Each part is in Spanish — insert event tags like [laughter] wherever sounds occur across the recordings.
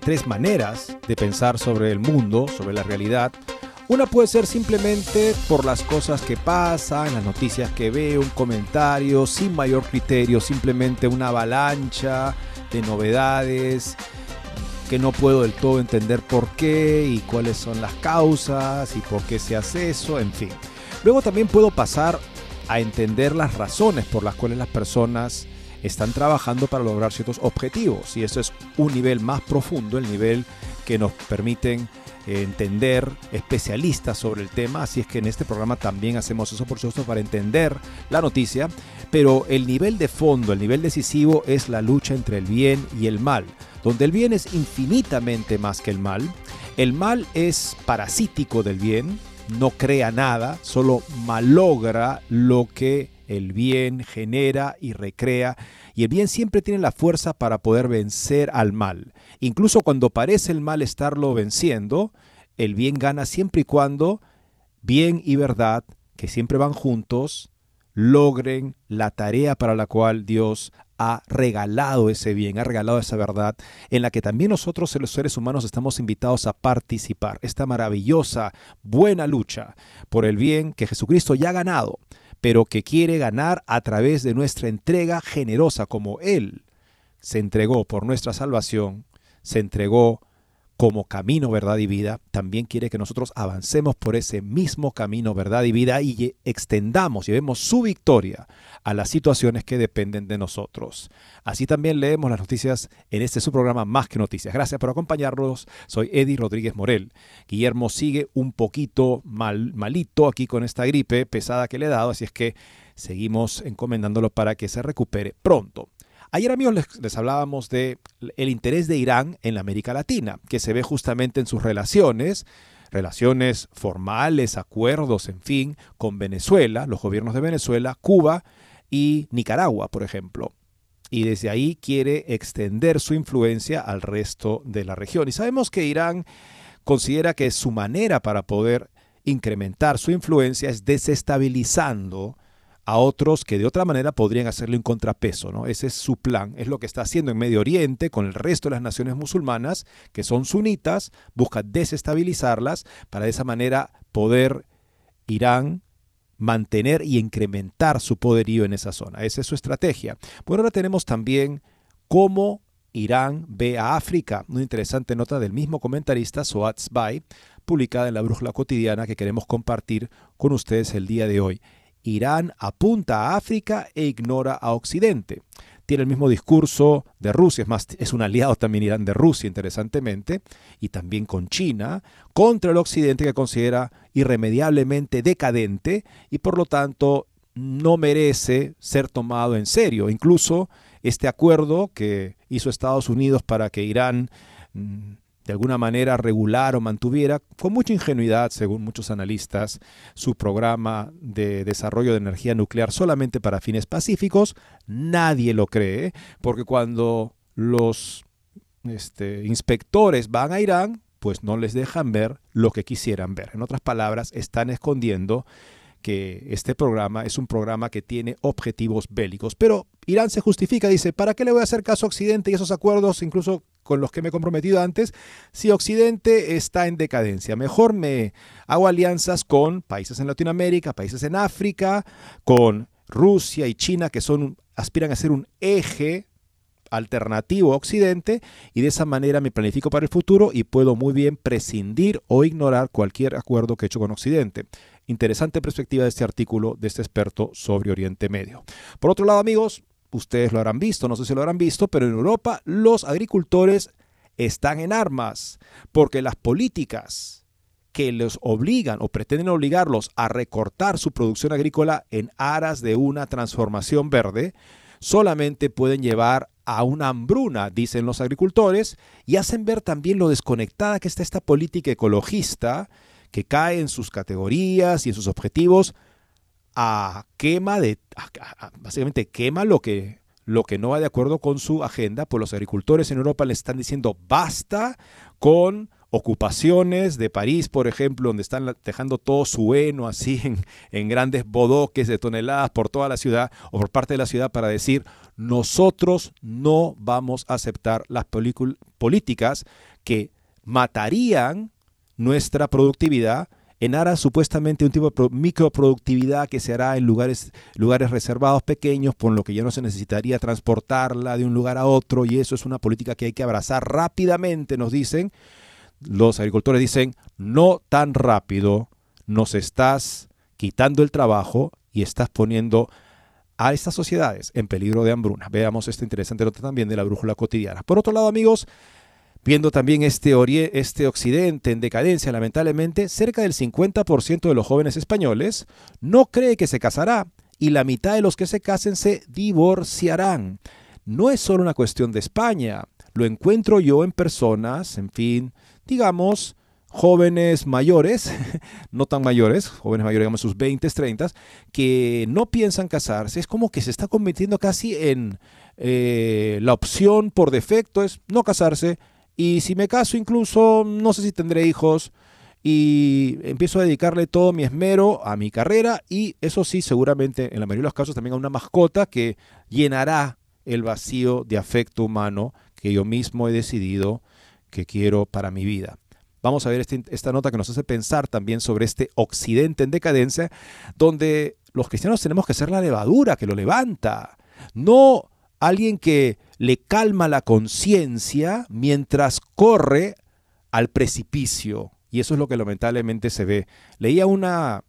tres maneras de pensar sobre el mundo, sobre la realidad. Una puede ser simplemente por las cosas que pasan, las noticias que veo, un comentario sin mayor criterio, simplemente una avalancha de novedades que no puedo del todo entender por qué y cuáles son las causas y por qué se hace eso, en fin. Luego también puedo pasar a entender las razones por las cuales las personas están trabajando para lograr ciertos objetivos. Y eso es un nivel más profundo, el nivel que nos permiten eh, entender especialistas sobre el tema, así es que en este programa también hacemos eso por supuesto para entender la noticia, pero el nivel de fondo, el nivel decisivo es la lucha entre el bien y el mal. Donde el bien es infinitamente más que el mal. El mal es parasítico del bien, no crea nada, solo malogra lo que el bien genera y recrea. Y el bien siempre tiene la fuerza para poder vencer al mal. Incluso cuando parece el mal estarlo venciendo, el bien gana siempre y cuando bien y verdad, que siempre van juntos, logren la tarea para la cual Dios ha regalado ese bien, ha regalado esa verdad, en la que también nosotros los seres humanos estamos invitados a participar. Esta maravillosa, buena lucha por el bien que Jesucristo ya ha ganado, pero que quiere ganar a través de nuestra entrega generosa, como Él se entregó por nuestra salvación, se entregó como camino, verdad y vida, también quiere que nosotros avancemos por ese mismo camino, verdad y vida y extendamos, llevemos su victoria a las situaciones que dependen de nosotros. Así también leemos las noticias en este su programa Más que Noticias. Gracias por acompañarnos. Soy Eddie Rodríguez Morel. Guillermo sigue un poquito mal, malito aquí con esta gripe pesada que le he dado, así es que seguimos encomendándolo para que se recupere pronto. Ayer amigos les, hablábamos de el interés de Irán en la América Latina, que se ve justamente en sus relaciones, relaciones formales, acuerdos, en fin, con Venezuela, los gobiernos de Venezuela, Cuba y Nicaragua, por ejemplo. Y desde ahí quiere extender su influencia al resto de la región. Y sabemos que Irán considera que su manera para poder incrementar su influencia es desestabilizando a otros que de otra manera podrían hacerle un contrapeso. ¿no? Ese es su plan, es lo que está haciendo en Medio Oriente con el resto de las naciones musulmanas, que son sunitas, busca desestabilizarlas para de esa manera poder Irán mantener y incrementar su poderío en esa zona. Esa es su estrategia. Bueno, ahora tenemos también cómo Irán ve a África. Una interesante nota del mismo comentarista, Soat Zbay, publicada en la Brújula Cotidiana que queremos compartir con ustedes el día de hoy. Irán apunta a África e ignora a Occidente. Tiene el mismo discurso de Rusia, es más, es un aliado también Irán de Rusia, interesantemente, y también con China, contra el Occidente que considera irremediablemente decadente y por lo tanto no merece ser tomado en serio. Incluso este acuerdo que hizo Estados Unidos para que Irán mm, de alguna manera regular o mantuviera con mucha ingenuidad, según muchos analistas, su programa de desarrollo de energía nuclear solamente para fines pacíficos, nadie lo cree, porque cuando los este, inspectores van a Irán, pues no les dejan ver lo que quisieran ver. En otras palabras, están escondiendo que este programa es un programa que tiene objetivos bélicos. Pero Irán se justifica, dice, ¿para qué le voy a hacer caso a Occidente y esos acuerdos, incluso con los que me he comprometido antes, si Occidente está en decadencia? Mejor me hago alianzas con países en Latinoamérica, países en África, con Rusia y China, que son, aspiran a ser un eje alternativo a Occidente y de esa manera me planifico para el futuro y puedo muy bien prescindir o ignorar cualquier acuerdo que he hecho con Occidente. Interesante perspectiva de este artículo de este experto sobre Oriente Medio. Por otro lado, amigos, ustedes lo habrán visto, no sé si lo habrán visto, pero en Europa los agricultores están en armas porque las políticas que los obligan o pretenden obligarlos a recortar su producción agrícola en aras de una transformación verde, solamente pueden llevar a una hambruna, dicen los agricultores, y hacen ver también lo desconectada que está esta política ecologista que cae en sus categorías y en sus objetivos a quema de básicamente quema lo que lo que no va de acuerdo con su agenda, pues los agricultores en Europa le están diciendo basta con ocupaciones de París, por ejemplo, donde están dejando todo su heno así en, grandes bodoques de toneladas por toda la ciudad o por parte de la ciudad para decir, nosotros no vamos a aceptar las políticas que matarían nuestra productividad en aras supuestamente un tipo de microproductividad que se hará en lugares, lugares reservados pequeños, por lo que ya no se necesitaría transportarla de un lugar a otro, y eso es una política que hay que abrazar rápidamente, nos dicen, los agricultores dicen, no tan rápido, nos estás quitando el trabajo y estás poniendo a estas sociedades en peligro de hambruna. Veamos esta interesante nota también de la brújula cotidiana. Por otro lado, amigos, viendo también este, este occidente en decadencia, lamentablemente, cerca del 50% de los jóvenes españoles no cree que se casará y la mitad de los que se casen se divorciarán. No es solo una cuestión de España, lo encuentro yo en personas, en fin, digamos, jóvenes mayores, [laughs] no tan mayores, jóvenes mayores, digamos sus 20, 30, que no piensan casarse, es como que se está convirtiendo casi en eh, la opción por defecto, es no casarse, y si me caso incluso, no sé si tendré hijos, y empiezo a dedicarle todo mi esmero a mi carrera, y eso sí, seguramente en la mayoría de los casos también a una mascota que llenará el vacío de afecto humano que yo mismo he decidido que quiero para mi vida. Vamos a ver este, esta nota que nos hace pensar también sobre este occidente en decadencia, donde los cristianos tenemos que ser la levadura que lo levanta, no alguien que le calma la conciencia mientras corre al precipicio. Y eso es lo que lamentablemente se ve. Leía una,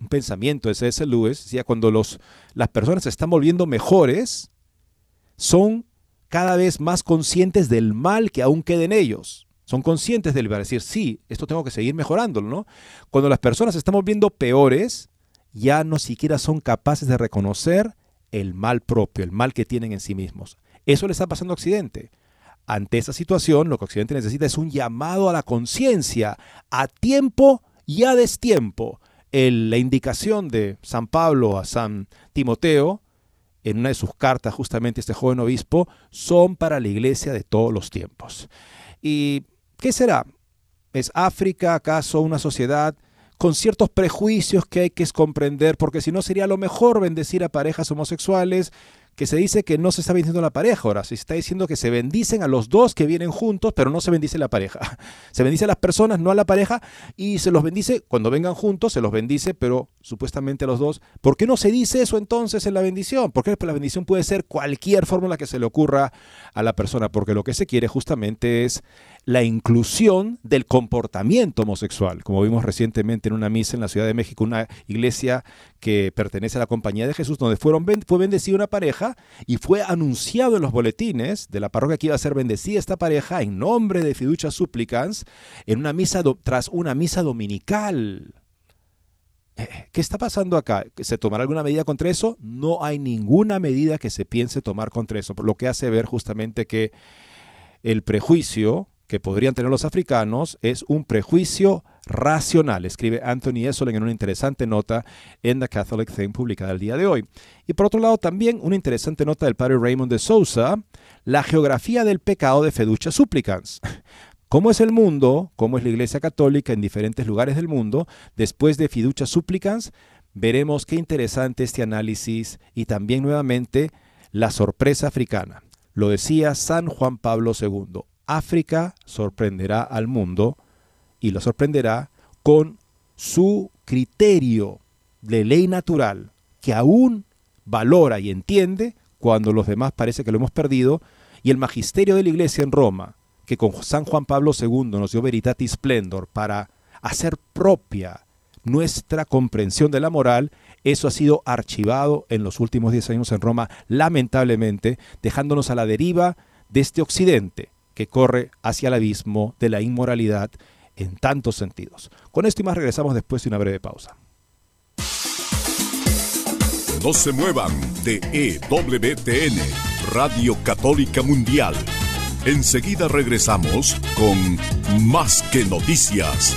un pensamiento de C.S. Lewis, decía, cuando los, las personas se están volviendo mejores, son cada vez más conscientes del mal que aún queda en ellos. Son conscientes del mal, decir, sí, esto tengo que seguir mejorándolo, ¿no? Cuando las personas estamos viendo peores, ya no siquiera son capaces de reconocer el mal propio, el mal que tienen en sí mismos. Eso le está pasando a Occidente. Ante esa situación, lo que Occidente necesita es un llamado a la conciencia, a tiempo y a destiempo. la indicación de San Pablo a San Timoteo en una de sus cartas justamente este joven obispo, son para la iglesia de todos los tiempos. ¿Y qué será? ¿Es África acaso una sociedad con ciertos prejuicios que hay que comprender? Porque si no sería lo mejor bendecir a parejas homosexuales, que se dice que no se está bendiciendo la pareja, ahora se está diciendo que se bendicen a los dos que vienen juntos, pero no se bendice la pareja. [laughs] Se bendice a las personas, no a la pareja, y se los bendice cuando vengan juntos, se los bendice, pero supuestamente a los dos. ¿Por qué no se dice eso entonces en la bendición? Porque la bendición puede ser cualquier fórmula que se le ocurra a la persona, porque lo que se quiere justamente es la inclusión del comportamiento homosexual, como vimos recientemente en una misa en la Ciudad de México, una iglesia que pertenece a la Compañía de Jesús, donde fueron, fue bendecida una pareja y fue anunciado en los boletines de la parroquia que iba a ser bendecida esta pareja en nombre de Fiducia Supplicans en una misa tras una misa dominical. Eh, ¿Qué está pasando acá? ¿Se tomará alguna medida contra eso? No hay ninguna medida que se piense tomar contra eso, lo que hace ver justamente que el prejuicio que podrían tener los africanos es un prejuicio racional, escribe Anthony Esolen en una interesante nota en The Catholic Thing publicada el día de hoy. Y por otro lado también una interesante nota del padre Raymond de Sousa, la geografía del pecado de Feducha Supplicans. [laughs] ¿Cómo es el mundo? ¿Cómo es la Iglesia Católica en diferentes lugares del mundo? Después de Fiducia Supplicans, veremos qué interesante este análisis y también nuevamente la sorpresa africana. Lo decía San Juan Pablo II. África sorprenderá al mundo y lo sorprenderá con su criterio de ley natural que aún valora y entiende cuando los demás parece que lo hemos perdido y el magisterio de la iglesia en Roma, que con San Juan Pablo II nos dio Veritatis Splendor para hacer propia nuestra comprensión de la moral, eso ha sido archivado en los últimos 10 años en Roma, lamentablemente, dejándonos a la deriva de este occidente que corre hacia el abismo de la inmoralidad en tantos sentidos. Con esto y más regresamos después de una breve pausa. No se muevan de EWTN, Radio Católica Mundial. Enseguida regresamos con Más que Noticias.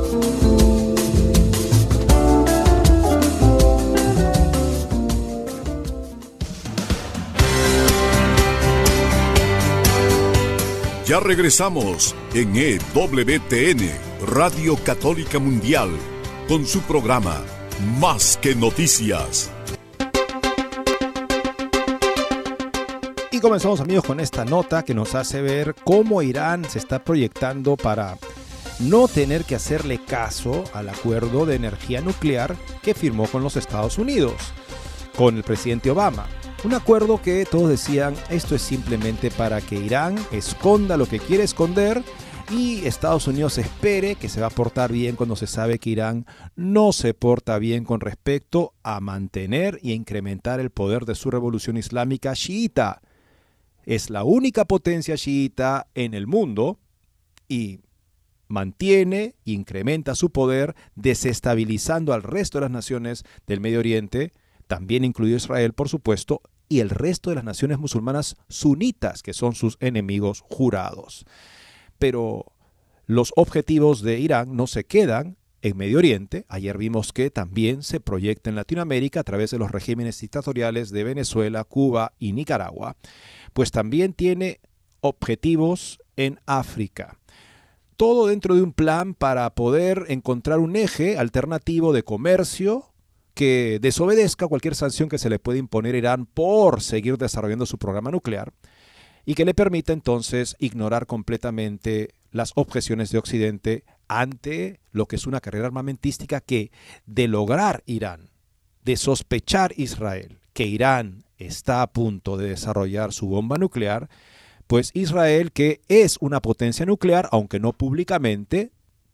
Ya regresamos en EWTN, Radio Católica Mundial, con su programa Más que Noticias. Y comenzamos amigos con esta nota que nos hace ver cómo Irán se está proyectando para no tener que hacerle caso al acuerdo de energía nuclear que firmó con los Estados Unidos, con el presidente Obama. Un acuerdo que todos decían esto es simplemente para que Irán esconda lo que quiere esconder y Estados Unidos espere que se va a portar bien cuando se sabe que Irán no se porta bien con respecto a mantener y incrementar el poder de su revolución islámica chiita. Es la única potencia chiita en el mundo y mantiene e incrementa su poder desestabilizando al resto de las naciones del Medio Oriente también incluido Israel, por supuesto, y el resto de las naciones musulmanas sunitas, que son sus enemigos jurados. Pero los objetivos de Irán no se quedan en Medio Oriente. Ayer vimos que también se proyecta en Latinoamérica a través de los regímenes dictatoriales de Venezuela, Cuba y Nicaragua. Pues también tiene objetivos en África. Todo dentro de un plan para poder encontrar un eje alternativo de comercio, que desobedezca cualquier sanción que se le pueda imponer a Irán por seguir desarrollando su programa nuclear y que le permita entonces ignorar completamente las objeciones de Occidente ante lo que es una carrera armamentística que de lograr Irán, de sospechar Israel que Irán está a punto de desarrollar su bomba nuclear, pues Israel, que es una potencia nuclear, aunque no públicamente,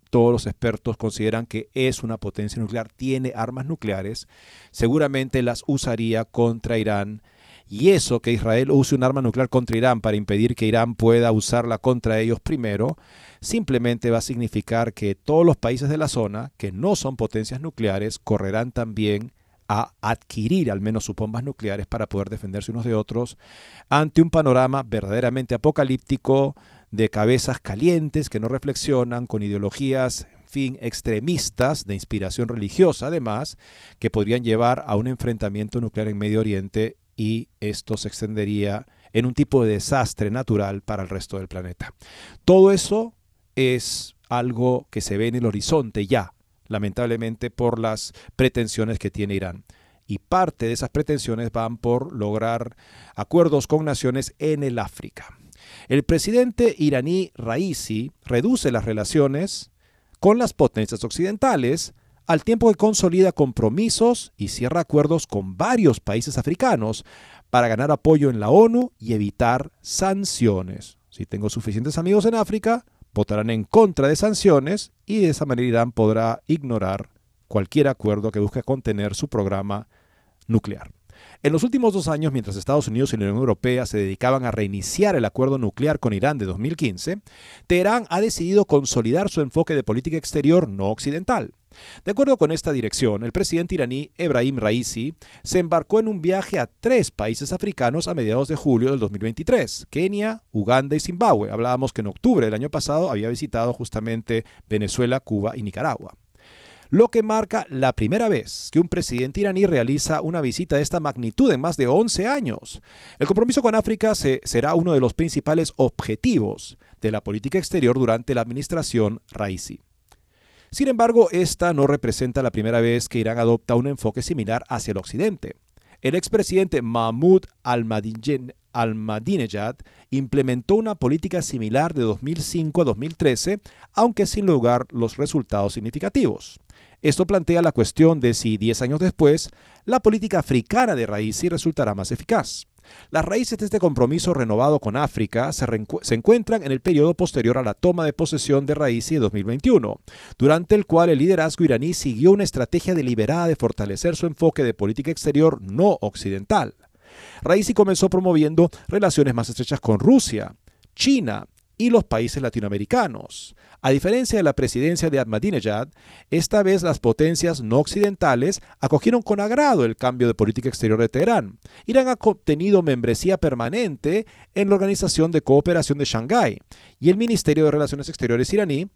todos los expertos consideran que es una potencia nuclear, tiene armas nucleares, seguramente las usaría contra Irán. Y eso que Israel use un arma nuclear contra Irán para impedir que Irán pueda usarla contra ellos primero, simplemente va a significar que todos los países de la zona, que no son potencias nucleares, correrán también a adquirir al menos sus bombas nucleares para poder defenderse unos de otros ante un panorama verdaderamente apocalíptico de cabezas calientes que no reflexionan, con ideologías, fin, extremistas de inspiración religiosa, además, que podrían llevar a un enfrentamiento nuclear en Medio Oriente y esto se extendería en un tipo de desastre natural para el resto del planeta. Todo eso es algo que se ve en el horizonte ya, lamentablemente por las pretensiones que tiene Irán. Y parte de esas pretensiones van por lograr acuerdos con naciones en el África. El presidente iraní Raisi reduce las relaciones con las potencias occidentales al tiempo que consolida compromisos y cierra acuerdos con varios países africanos para ganar apoyo en la ONU y evitar sanciones. Si tengo suficientes amigos en África, votarán en contra de sanciones y de esa manera Irán podrá ignorar cualquier acuerdo que busque contener su programa nuclear. En los últimos dos años, mientras Estados Unidos y la Unión Europea se dedicaban a reiniciar el acuerdo nuclear con Irán de 2015, Teherán ha decidido consolidar su enfoque de política exterior no occidental. De acuerdo con esta dirección, el presidente iraní Ebrahim Raisi se embarcó en un viaje a tres países africanos a mediados de julio del 2023, Kenia, Uganda y Zimbabue. Hablábamos que en octubre del año pasado había visitado justamente Venezuela, Cuba y Nicaragua lo que marca la primera vez que un presidente iraní realiza una visita de esta magnitud en más de 11 años. El compromiso con África será uno de los principales objetivos de la política exterior durante la administración Raisi. Sin embargo, esta no representa la primera vez que Irán adopta un enfoque similar hacia el occidente. El expresidente Mahmoud al-Madinejad implementó una política similar de 2005 a 2013, aunque sin lograr los resultados significativos. Esto plantea la cuestión de si 10 años después la política africana de Raisi resultará más eficaz. Las raíces de este compromiso renovado con África se, encuentran en el periodo posterior a la toma de posesión de Raisi en 2021, durante el cual el liderazgo iraní siguió una estrategia deliberada de fortalecer su enfoque de política exterior no occidental. Raisi comenzó promoviendo relaciones más estrechas con Rusia, China y los países latinoamericanos. A diferencia de la presidencia de Ahmadinejad, esta vez las potencias no occidentales acogieron con agrado el cambio de política exterior de Teherán. Irán ha obtenido membresía permanente en la Organización de Cooperación de Shanghái y el Ministerio de Relaciones Exteriores iraní,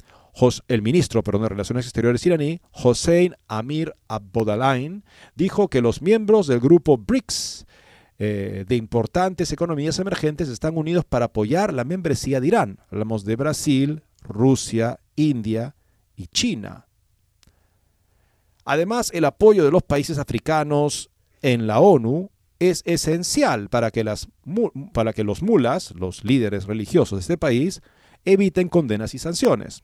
el ministro de Relaciones Exteriores iraní, Hossein Amir Abodalain, dijo que los miembros del grupo BRICS eh, de importantes economías emergentes están unidos para apoyar la membresía de Irán. Hablamos de Brasil, Rusia, India y China. Además, el apoyo de los países africanos en la ONU es esencial para que, para que los mulas, los líderes religiosos de este país, eviten condenas y sanciones.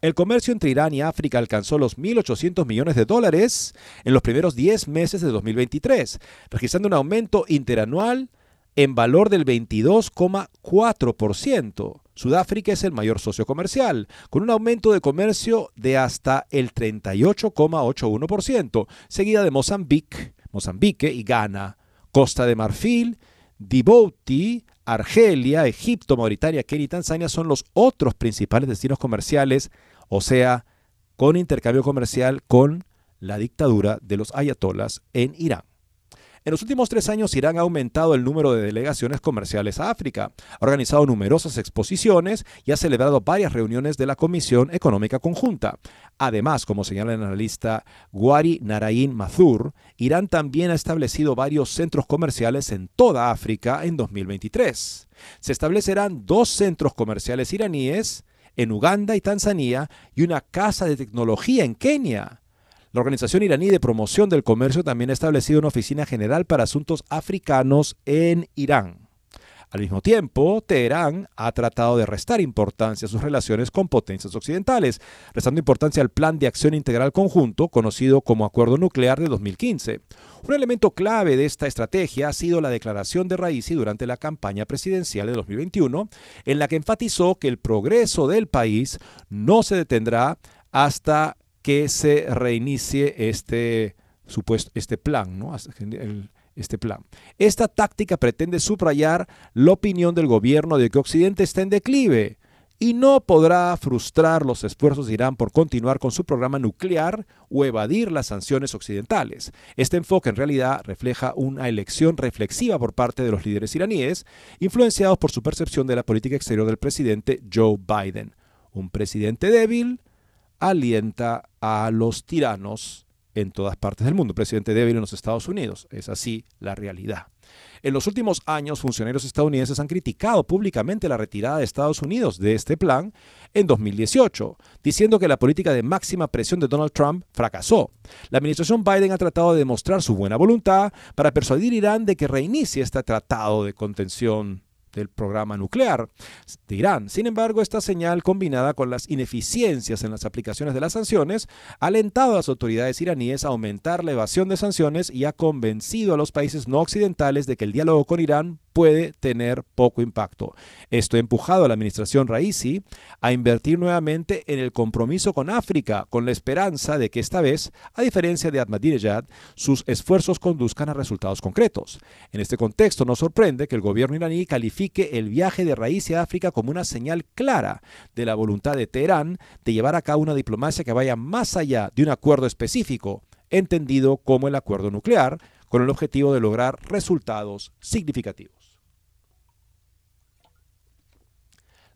El comercio entre Irán y África alcanzó los 1.800 millones de dólares en los primeros 10 meses de 2023, registrando un aumento interanual en valor del 22,4%. Sudáfrica es el mayor socio comercial, con un aumento de comercio de hasta el 38,81%, seguida de Mozambique, Mozambique y Ghana, Costa de Marfil, Djibouti, Argelia, Egipto, Mauritania, Kenia y Tanzania son los otros principales destinos comerciales, o sea, con intercambio comercial con la dictadura de los ayatolas en Irán. En los últimos tres años, Irán ha aumentado el número de delegaciones comerciales a África, ha organizado numerosas exposiciones y ha celebrado varias reuniones de la Comisión Económica Conjunta. Además, como señala el analista Guari Narain Mazur, Irán también ha establecido varios centros comerciales en toda África en 2023. Se establecerán dos centros comerciales iraníes en Uganda y Tanzania y una casa de tecnología en Kenia. La Organización iraní de Promoción del Comercio también ha establecido una oficina general para asuntos africanos en Irán. Al mismo tiempo, Teherán ha tratado de restar importancia a sus relaciones con potencias occidentales, restando importancia al Plan de Acción Integral Conjunto, conocido como Acuerdo Nuclear de 2015. Un elemento clave de esta estrategia ha sido la declaración de Raisi durante la campaña presidencial de 2021, en la que enfatizó que el progreso del país no se detendrá hasta que se reinicie este supuesto este plan, ¿no? este plan. Esta táctica pretende subrayar la opinión del gobierno de que Occidente está en declive y no podrá frustrar los esfuerzos de Irán por continuar con su programa nuclear o evadir las sanciones occidentales. Este enfoque en realidad refleja una elección reflexiva por parte de los líderes iraníes, influenciados por su percepción de la política exterior del presidente Joe Biden. Un presidente débil, alienta a los tiranos en todas partes del mundo. Presidente débil en los Estados Unidos. Es así la realidad. En los últimos años, funcionarios estadounidenses han criticado públicamente la retirada de Estados Unidos de este plan en 2018, diciendo que la política de máxima presión de Donald Trump fracasó. La administración Biden ha tratado de demostrar su buena voluntad para persuadir a Irán de que reinicie este tratado de contención del programa nuclear de Irán. Sin embargo, esta señal combinada con las ineficiencias en las aplicaciones de las sanciones ha alentado a las autoridades iraníes a aumentar la evasión de sanciones y ha convencido a los países no occidentales de que el diálogo con Irán puede tener poco impacto. Esto ha empujado a la administración Raisi a invertir nuevamente en el compromiso con África, con la esperanza de que esta vez, a diferencia de Ahmadinejad, sus esfuerzos conduzcan a resultados concretos. En este contexto nos sorprende que el gobierno iraní califique el viaje de Raisi a África como una señal clara de la voluntad de Teherán de llevar a cabo una diplomacia que vaya más allá de un acuerdo específico, entendido como el acuerdo nuclear, con el objetivo de lograr resultados significativos.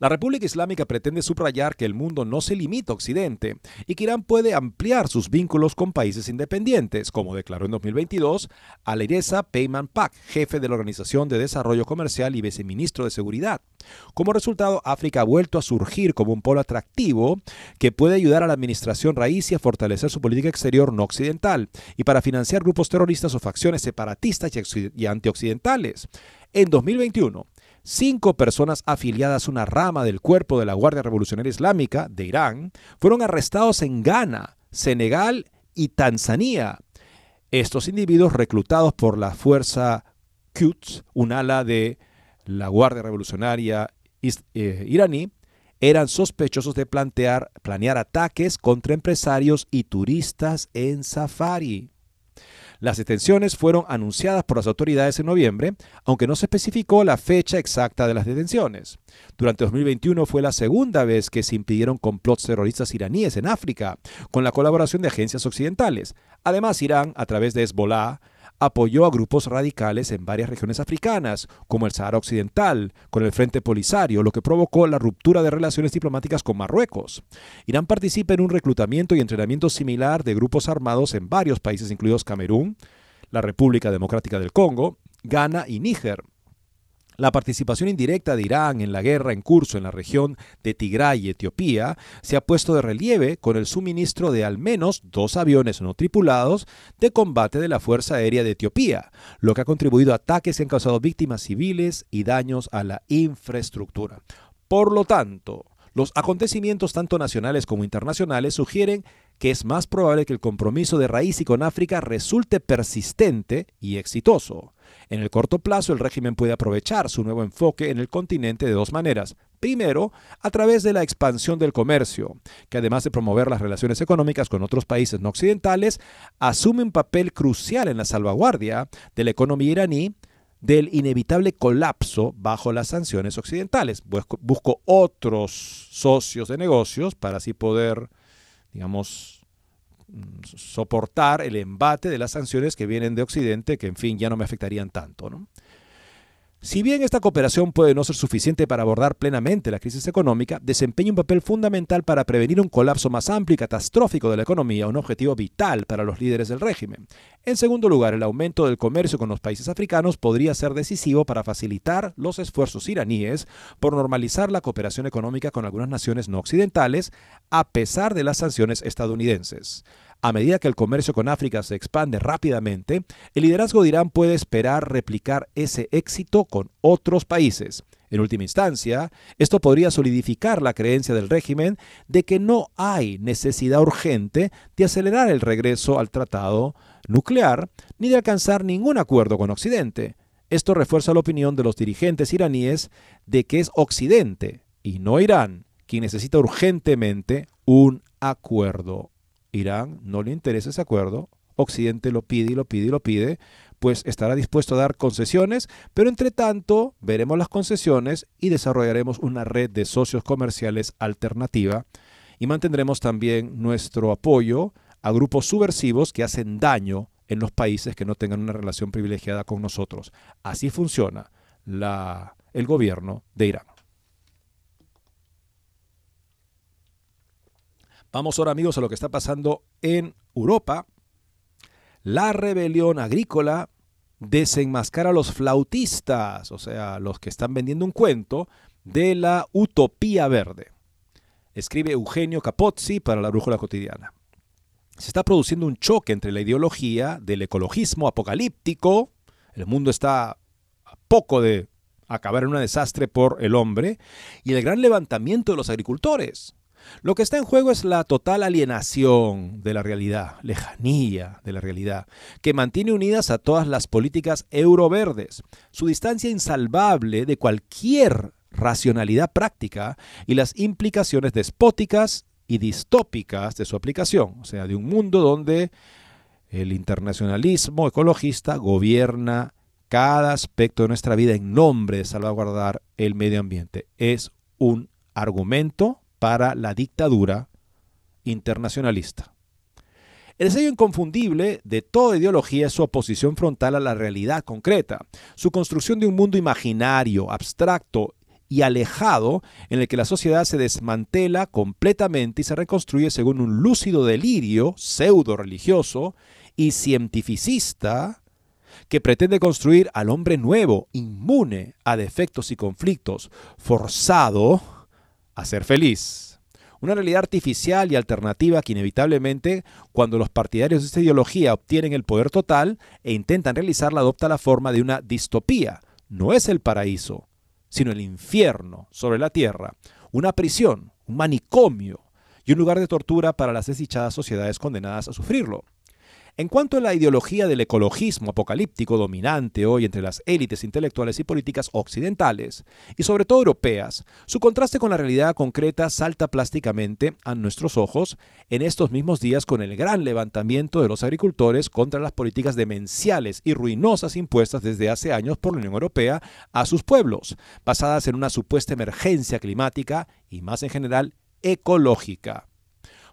La República Islámica pretende subrayar que el mundo no se limita a Occidente y que Irán puede ampliar sus vínculos con países independientes, como declaró en 2022 Alireza Peyman Pak, jefe de la Organización de Desarrollo Comercial y viceministro de Seguridad. Como resultado, África ha vuelto a surgir como un polo atractivo que puede ayudar a la administración raíz a fortalecer su política exterior no occidental y para financiar grupos terroristas o facciones separatistas y antioccidentales. En 2021, Cinco personas afiliadas a una rama del cuerpo de la Guardia Revolucionaria Islámica de Irán fueron arrestados en Ghana, Senegal y Tanzania. Estos individuos reclutados por la fuerza Quds, un ala de la Guardia Revolucionaria eh, iraní, eran sospechosos de plantear, planear ataques contra empresarios y turistas en safari. Las detenciones fueron anunciadas por las autoridades en noviembre, aunque no se especificó la fecha exacta de las detenciones. Durante 2021 fue la segunda vez que se impidieron complots terroristas iraníes en África, con la colaboración de agencias occidentales. Además, Irán, a través de Hezbollah, apoyó a grupos radicales en varias regiones africanas, como el Sahara Occidental, con el Frente Polisario, lo que provocó la ruptura de relaciones diplomáticas con Marruecos. Irán participa en un reclutamiento y entrenamiento similar de grupos armados en varios países, incluidos Camerún, la República Democrática del Congo, Ghana y Níger. La participación indirecta de Irán en la guerra en curso en la región de Tigray y Etiopía se ha puesto de relieve con el suministro de al menos dos aviones no tripulados de combate de la Fuerza Aérea de Etiopía, lo que ha contribuido a ataques que han causado víctimas civiles y daños a la infraestructura. Por lo tanto, los acontecimientos tanto nacionales como internacionales sugieren que es más probable que el compromiso de Raíz y con África resulte persistente y exitoso. En el corto plazo, el régimen puede aprovechar su nuevo enfoque en el continente de dos maneras. Primero, a través de la expansión del comercio, que además de promover las relaciones económicas con otros países no occidentales, asume un papel crucial en la salvaguardia de la economía iraní del inevitable colapso bajo las sanciones occidentales. Busco otros socios de negocios para así poder, digamos, soportar el embate de las sanciones que vienen de Occidente, que en fin ya no me afectarían tanto. ¿no? Si bien esta cooperación puede no ser suficiente para abordar plenamente la crisis económica, desempeña un papel fundamental para prevenir un colapso más amplio y catastrófico de la economía, un objetivo vital para los líderes del régimen. En segundo lugar, el aumento del comercio con los países africanos podría ser decisivo para facilitar los esfuerzos iraníes por normalizar la cooperación económica con algunas naciones no occidentales, a pesar de las sanciones estadounidenses. A medida que el comercio con África se expande rápidamente, el liderazgo de Irán puede esperar replicar ese éxito con otros países. En última instancia, esto podría solidificar la creencia del régimen de que no hay necesidad urgente de acelerar el regreso al tratado nuclear ni de alcanzar ningún acuerdo con Occidente. Esto refuerza la opinión de los dirigentes iraníes de que es Occidente y no Irán quien necesita urgentemente un acuerdo Irán no le interesa ese acuerdo, Occidente lo pide y lo pide y lo pide, pues estará dispuesto a dar concesiones, pero entre tanto veremos las concesiones y desarrollaremos una red de socios comerciales alternativa y mantendremos también nuestro apoyo a grupos subversivos que hacen daño en los países que no tengan una relación privilegiada con nosotros. Así funciona el gobierno de Irán. Vamos ahora amigos a lo que está pasando en Europa. La rebelión agrícola desenmascara a los flautistas, o sea, los que están vendiendo un cuento de la utopía verde. Escribe Eugenio Capozzi para la Brújula Cotidiana. Se está produciendo un choque entre la ideología del ecologismo apocalíptico, el mundo está a poco de acabar en un desastre por el hombre, y el gran levantamiento de los agricultores Lo que está en juego es la total alienación de la realidad, lejanía de la realidad, que mantiene unidas a todas las políticas euroverdes, su distancia insalvable de cualquier racionalidad práctica y las implicaciones despóticas y distópicas de su aplicación, o sea, de un mundo donde el internacionalismo ecologista gobierna cada aspecto de nuestra vida en nombre de salvaguardar el medio ambiente. Es un argumento para la dictadura internacionalista. El sello inconfundible de toda ideología es su oposición frontal a la realidad concreta, su construcción de un mundo imaginario, abstracto y alejado en el que la sociedad se desmantela completamente y se reconstruye según un lúcido delirio pseudo religioso y cientificista que pretende construir al hombre nuevo, inmune a defectos y conflictos, forzado a ser feliz. Una realidad artificial y alternativa que inevitablemente, cuando los partidarios de esta ideología obtienen el poder total e intentan realizarla, adopta la forma de una distopía. No es el paraíso, sino el infierno sobre la tierra, una prisión, un manicomio y un lugar de tortura para las desdichadas sociedades condenadas a sufrirlo. En cuanto a la ideología del ecologismo apocalíptico dominante hoy entre las élites intelectuales y políticas occidentales, y sobre todo europeas, su contraste con la realidad concreta salta plásticamente a nuestros ojos en estos mismos días con el gran levantamiento de los agricultores contra las políticas demenciales y ruinosas impuestas desde hace años por la Unión Europea a sus pueblos, basadas en una supuesta emergencia climática y más en general ecológica.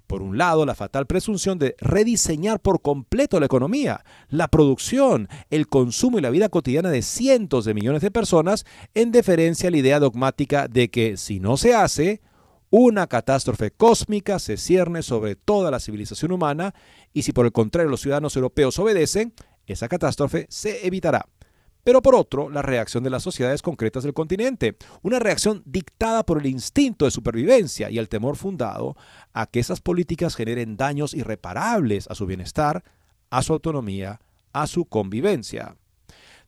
Por un lado, la fatal presunción de rediseñar por completo la economía, la producción, el consumo y la vida cotidiana de cientos de millones de personas en deferencia a la idea dogmática de que si no se hace, una catástrofe cósmica se cierne sobre toda la civilización humana y si por el contrario los ciudadanos europeos obedecen, esa catástrofe se evitará pero por otro, la reacción de las sociedades concretas del continente, una reacción dictada por el instinto de supervivencia y el temor fundado a que esas políticas generen daños irreparables a su bienestar, a su autonomía, a su convivencia.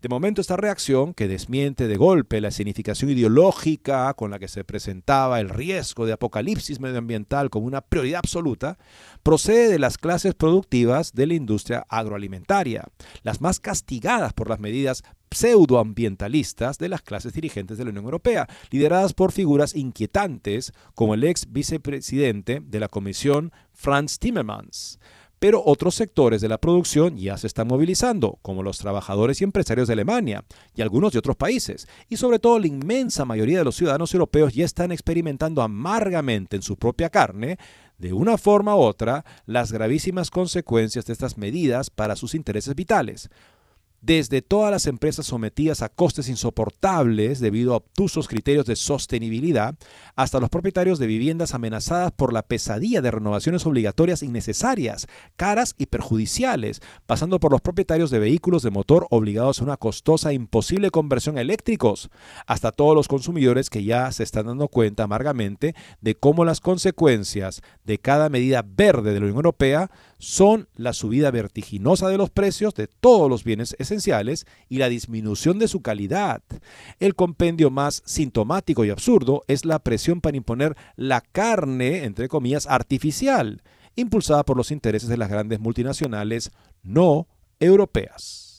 De momento esta reacción, que desmiente de golpe la significación ideológica con la que se presentaba el riesgo de apocalipsis medioambiental como una prioridad absoluta, procede de las clases productivas de la industria agroalimentaria, las más castigadas por las medidas pseudoambientalistas de las clases dirigentes de la Unión Europea, lideradas por figuras inquietantes como el ex vicepresidente de la Comisión Franz Timmermans pero otros sectores de la producción ya se están movilizando, como los trabajadores y empresarios de Alemania y algunos de otros países, y sobre todo la inmensa mayoría de los ciudadanos europeos ya están experimentando amargamente en su propia carne, de una forma u otra, las gravísimas consecuencias de estas medidas para sus intereses vitales desde todas las empresas sometidas a costes insoportables debido a obtusos criterios de sostenibilidad, hasta los propietarios de viviendas amenazadas por la pesadilla de renovaciones obligatorias innecesarias, caras y perjudiciales, pasando por los propietarios de vehículos de motor obligados a una costosa e imposible conversión a eléctricos, hasta todos los consumidores que ya se están dando cuenta amargamente de cómo las consecuencias de cada medida verde de la Unión Europea son la subida vertiginosa de los precios de todos los bienes esenciales y la disminución de su calidad. El compendio más sintomático y absurdo es la presión para imponer la carne, entre comillas, artificial, impulsada por los intereses de las grandes multinacionales no europeas.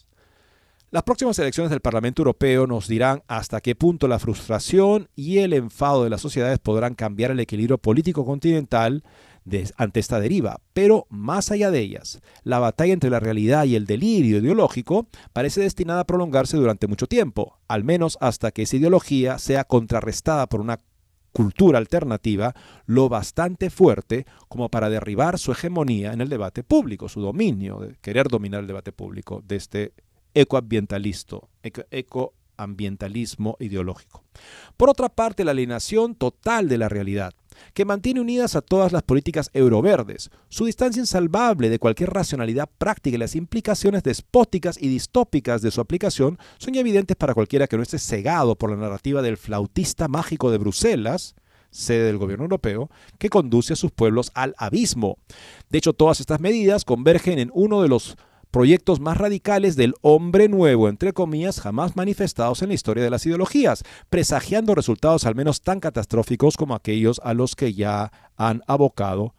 Las próximas elecciones del Parlamento Europeo nos dirán hasta qué punto la frustración y el enfado de las sociedades podrán cambiar el equilibrio político continental ante esta deriva. Pero más allá de ellas, la batalla entre la realidad y el delirio ideológico parece destinada a prolongarse durante mucho tiempo, al menos hasta que esa ideología sea contrarrestada por una cultura alternativa lo bastante fuerte como para derribar su hegemonía en el debate público, su dominio, de querer dominar el debate público de este ecoambientalismo, ecoambientalismo ideológico. Por otra parte, la alienación total de la realidad, que mantiene unidas a todas las políticas euroverdes, su distancia insalvable de cualquier racionalidad práctica y las implicaciones despóticas y distópicas de su aplicación son evidentes para cualquiera que no esté cegado por la narrativa del flautista mágico de Bruselas, sede del gobierno europeo, que conduce a sus pueblos al abismo. De hecho, todas estas medidas convergen en uno de los proyectos más radicales del hombre nuevo, entre comillas, jamás manifestados en la historia de las ideologías, presagiando resultados al menos tan catastróficos como aquellos a los que ya han abocado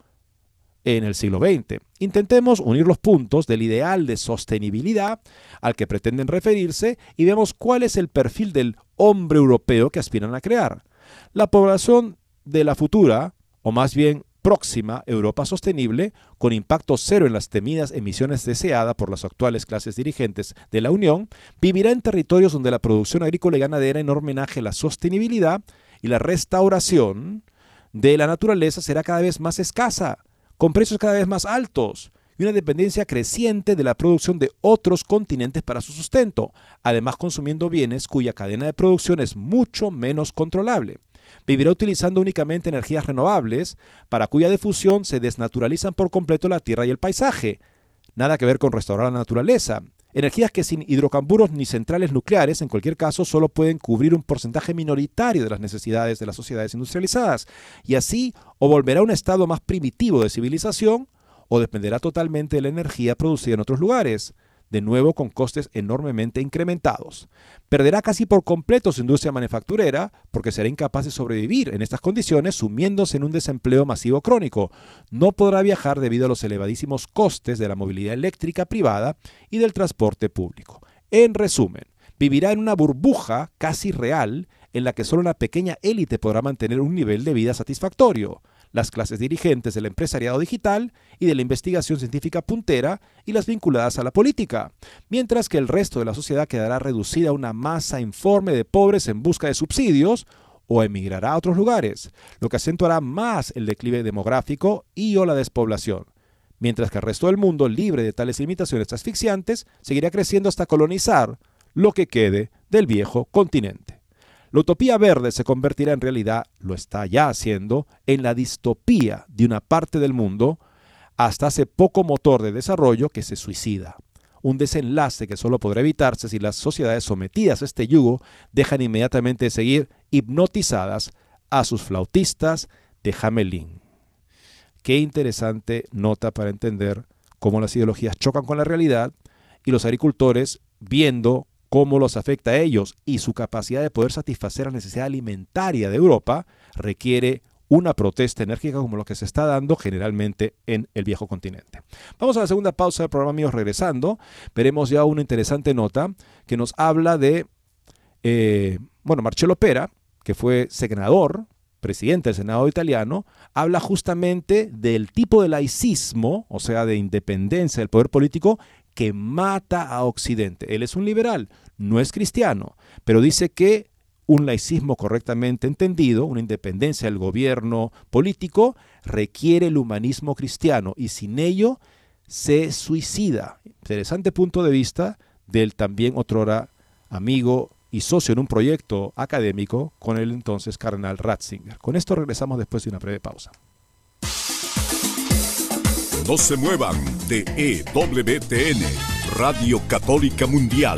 en el siglo XX. Intentemos unir los puntos del ideal de sostenibilidad al que pretenden referirse y vemos cuál es el perfil del hombre europeo que aspiran a crear. La población de la futura, o más bien próxima Europa sostenible, con impacto cero en las temidas emisiones deseadas por las actuales clases dirigentes de la Unión, vivirá en territorios donde la producción agrícola y ganadera en homenaje a la sostenibilidad y la restauración de la naturaleza será cada vez más escasa, con precios cada vez más altos y una dependencia creciente de la producción de otros continentes para su sustento, además consumiendo bienes cuya cadena de producción es mucho menos controlable vivirá utilizando únicamente energías renovables, para cuya difusión se desnaturalizan por completo la tierra y el paisaje. Nada que ver con restaurar la naturaleza. Energías que sin hidrocarburos ni centrales nucleares, en cualquier caso, solo pueden cubrir un porcentaje minoritario de las necesidades de las sociedades industrializadas. Y así, o volverá a un estado más primitivo de civilización, o dependerá totalmente de la energía producida en otros lugares de nuevo con costes enormemente incrementados. Perderá casi por completo su industria manufacturera porque será incapaz de sobrevivir en estas condiciones sumiéndose en un desempleo masivo crónico. No podrá viajar debido a los elevadísimos costes de la movilidad eléctrica privada y del transporte público. En resumen, vivirá en una burbuja casi real en la que solo una pequeña élite podrá mantener un nivel de vida satisfactorio las clases dirigentes del empresariado digital y de la investigación científica puntera y las vinculadas a la política, mientras que el resto de la sociedad quedará reducida a una masa informe de pobres en busca de subsidios o emigrará a otros lugares, lo que acentuará más el declive demográfico y o la despoblación, mientras que el resto del mundo, libre de tales limitaciones asfixiantes, seguirá creciendo hasta colonizar lo que quede del viejo continente. La utopía verde se convertirá en realidad, lo está ya haciendo, en la distopía de una parte del mundo hasta hace poco motor de desarrollo que se suicida. Un desenlace que solo podrá evitarse si las sociedades sometidas a este yugo dejan inmediatamente de seguir hipnotizadas a sus flautistas de Hamelin. Qué interesante nota para entender cómo las ideologías chocan con la realidad y los agricultores viendo cómo los afecta a ellos y su capacidad de poder satisfacer la necesidad alimentaria de Europa requiere una protesta enérgica como lo que se está dando generalmente en el viejo continente. Vamos a la segunda pausa del programa, amigos, regresando. Veremos ya una interesante nota que nos habla de, eh, bueno, Marcello Pera, que fue senador, presidente del Senado italiano, habla justamente del tipo de laicismo, o sea, de independencia del poder político, que mata a Occidente. Él es un liberal, no es cristiano, pero dice que un laicismo correctamente entendido, una independencia del gobierno político, requiere el humanismo cristiano y sin ello se suicida. Interesante punto de vista del también otrora amigo y socio en un proyecto académico con el entonces cardenal Ratzinger. Con esto regresamos después de una breve pausa. No se muevan de EWTN, Radio Católica Mundial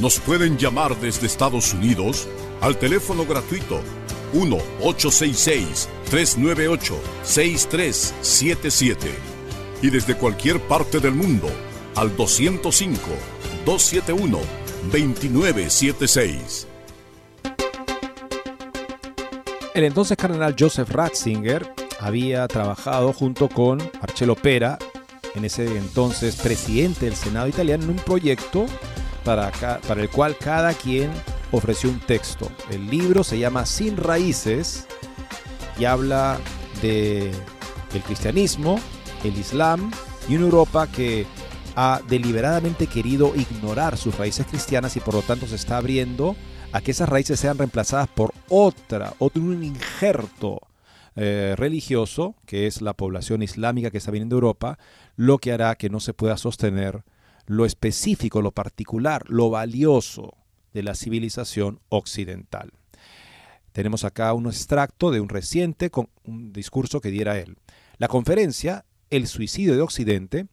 nos pueden llamar desde Estados Unidos al teléfono gratuito 1-866-398-6377 y desde cualquier parte del mundo al 205-271-2976. El entonces cardenal Joseph Ratzinger había trabajado junto con Marcello Pera, en ese entonces presidente del Senado italiano, en un proyecto para, para el cual cada quien ofreció un texto. El libro se llama Sin Raíces y habla de el cristianismo, el islam y una Europa que ha deliberadamente querido ignorar sus raíces cristianas y por lo tanto se está abriendo a que esas raíces sean reemplazadas por otra, otro un injerto eh, religioso, que es la población islámica que está viniendo de Europa, lo que hará que no se pueda sostener lo específico, lo particular, lo valioso de la civilización occidental. Tenemos acá un extracto de un reciente discurso que diera él. La conferencia El suicidio de Occidente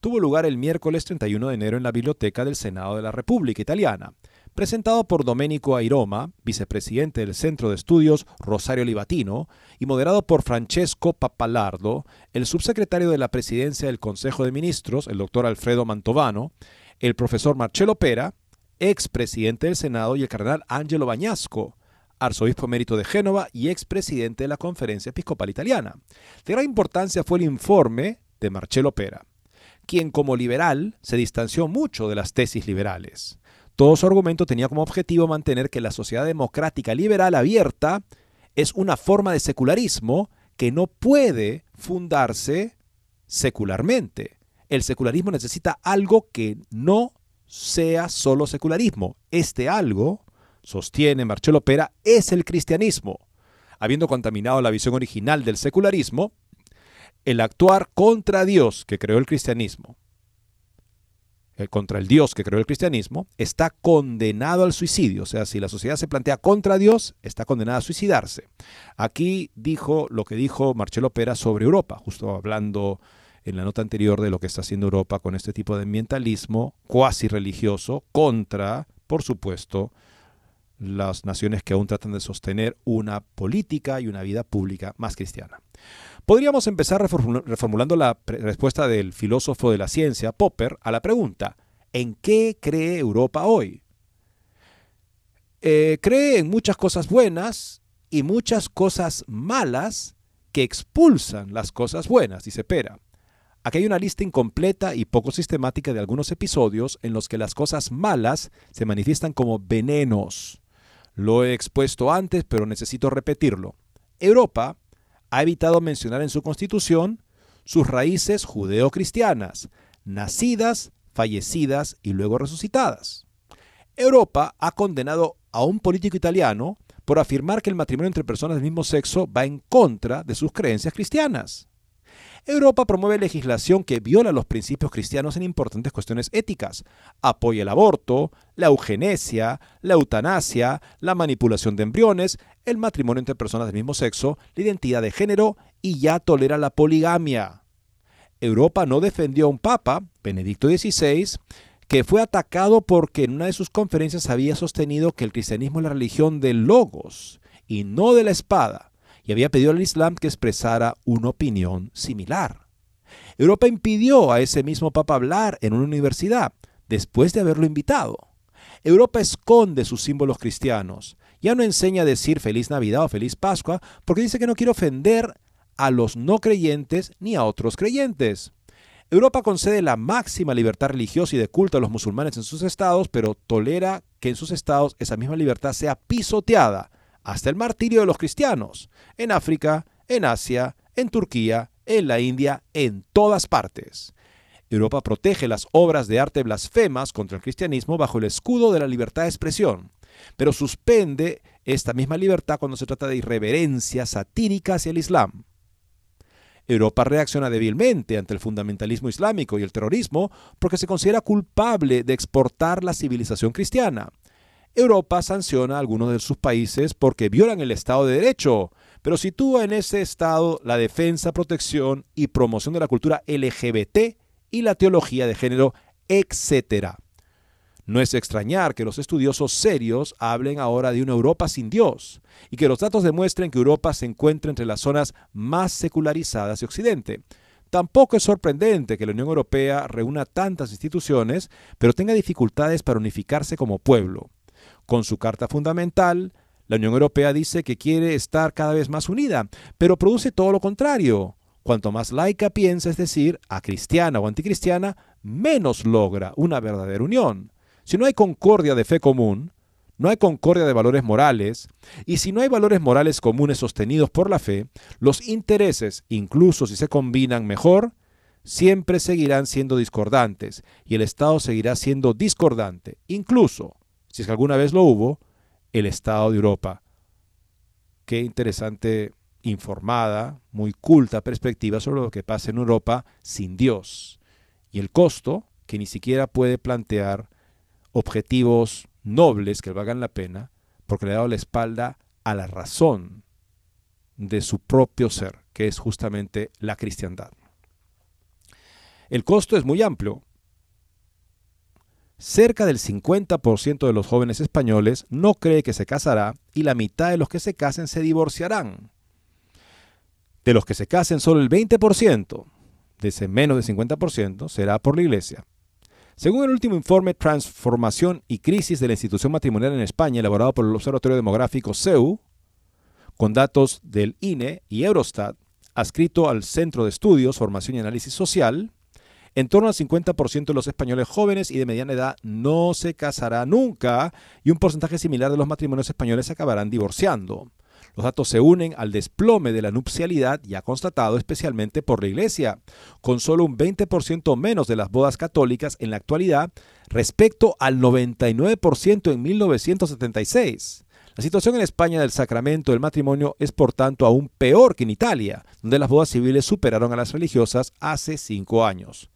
tuvo lugar el miércoles 31 de enero en la biblioteca del Senado de la República Italiana, presentado por Domenico Airoma, vicepresidente del Centro de Estudios Rosario Libatino, y moderado por Francesco Papalardo, el subsecretario de la Presidencia del Consejo de Ministros, el doctor Alfredo Mantovano, el profesor Marcello Pera, expresidente del Senado, y el cardenal Angelo Bañasco, arzobispo emérito de Génova y expresidente de la Conferencia Episcopal Italiana. De gran importancia fue el informe de Marcello Pera, quien como liberal se distanció mucho de las tesis liberales. Todo su argumento tenía como objetivo mantener que la sociedad democrática liberal abierta es una forma de secularismo que no puede fundarse secularmente. El secularismo necesita algo que no sea solo secularismo. Este algo, sostiene Marcelo Pera, es el cristianismo. Habiendo contaminado la visión original del secularismo, el actuar contra Dios que creó el cristianismo, contra el Dios que creó el cristianismo, está condenado al suicidio. O sea, si la sociedad se plantea contra Dios, está condenada a suicidarse. Aquí dijo lo que dijo Marcelo Pera sobre Europa, justo hablando en la nota anterior de lo que está haciendo Europa con este tipo de ambientalismo cuasi religioso contra, por supuesto, las naciones que aún tratan de sostener una política y una vida pública más cristiana. Podríamos empezar reformulando la respuesta del filósofo de la ciencia, Popper, a la pregunta, ¿en qué cree Europa hoy? Eh, cree en muchas cosas buenas y muchas cosas malas que expulsan las cosas buenas, dice Pera. Aquí hay una lista incompleta y poco sistemática de algunos episodios en los que las cosas malas se manifiestan como venenos. Lo he expuesto antes, pero necesito repetirlo. Europa ha evitado mencionar en su constitución sus raíces judeocristianas, nacidas, fallecidas y luego resucitadas. Europa ha condenado a un político italiano por afirmar que el matrimonio entre personas del mismo sexo va en contra de sus creencias cristianas. Europa promueve legislación que viola los principios cristianos en importantes cuestiones éticas. Apoya el aborto, la eugenesia, la eutanasia, la manipulación de embriones, el matrimonio entre personas del mismo sexo, la identidad de género y ya tolera la poligamia. Europa no defendió a un papa, Benedicto XVI, que fue atacado porque en una de sus conferencias había sostenido que el cristianismo es la religión del logos y no de la espada y había pedido al Islam que expresara una opinión similar. Europa impidió a ese mismo Papa hablar en una universidad después de haberlo invitado. Europa esconde sus símbolos cristianos. Ya no enseña a decir feliz Navidad o feliz Pascua porque dice que no quiere ofender a los no creyentes ni a otros creyentes. Europa concede la máxima libertad religiosa y de culto a los musulmanes en sus estados, pero tolera que en sus estados esa misma libertad sea pisoteada hasta el martirio de los cristianos, en África, en Asia, en Turquía, en la India, en todas partes. Europa protege las obras de arte blasfemas contra el cristianismo bajo el escudo de la libertad de expresión, pero suspende esta misma libertad cuando se trata de irreverencia satírica hacia el Islam. Europa reacciona débilmente ante el fundamentalismo islámico y el terrorismo porque se considera culpable de exportar la civilización cristiana. Europa sanciona a algunos de sus países porque violan el Estado de Derecho, pero sitúa en ese Estado la defensa, protección y promoción de la cultura LGBT y la teología de género, etc. No es extrañar que los estudiosos serios hablen ahora de una Europa sin Dios y que los datos demuestren que Europa se encuentra entre las zonas más secularizadas de Occidente. Tampoco es sorprendente que la Unión Europea reúna tantas instituciones, pero tenga dificultades para unificarse como pueblo. Con su Carta Fundamental, la Unión Europea dice que quiere estar cada vez más unida, pero produce todo lo contrario. Cuanto más laica piensa, es decir, a cristiana o anticristiana, menos logra una verdadera unión. Si no hay concordia de fe común, no hay concordia de valores morales, y si no hay valores morales comunes sostenidos por la fe, los intereses, incluso si se combinan mejor, siempre seguirán siendo discordantes, y el Estado seguirá siendo discordante, incluso, si es que alguna vez lo hubo, el Estado de Europa. Qué interesante, informada, muy culta perspectiva sobre lo que pasa en Europa sin Dios, y el costo que ni siquiera puede plantear objetivos nobles que valgan la pena, porque le ha dado la espalda a la razón de su propio ser, que es justamente la cristiandad. El costo es muy amplio. Cerca del 50% de los jóvenes españoles no cree que se casará y la mitad de los que se casen se divorciarán. De los que se casen, solo el 20%, de ese menos del 50%, será por la iglesia. Según el último informe Transformación y Crisis de la Institución Matrimonial en España, elaborado por el Observatorio Demográfico CEU, con datos del INE y Eurostat, adscrito al Centro de Estudios, Formación y Análisis Social, en torno al 50% de los españoles jóvenes y de mediana edad no se casará nunca y un porcentaje similar de los matrimonios españoles se acabarán divorciando. Los datos se unen al desplome de la nupcialidad ya constatado especialmente por la Iglesia, con solo un 20% menos de las bodas católicas en la actualidad respecto al 99% en 1976. La situación en España del sacramento del matrimonio es por tanto aún peor que en Italia, donde las bodas civiles superaron a las religiosas hace cinco años.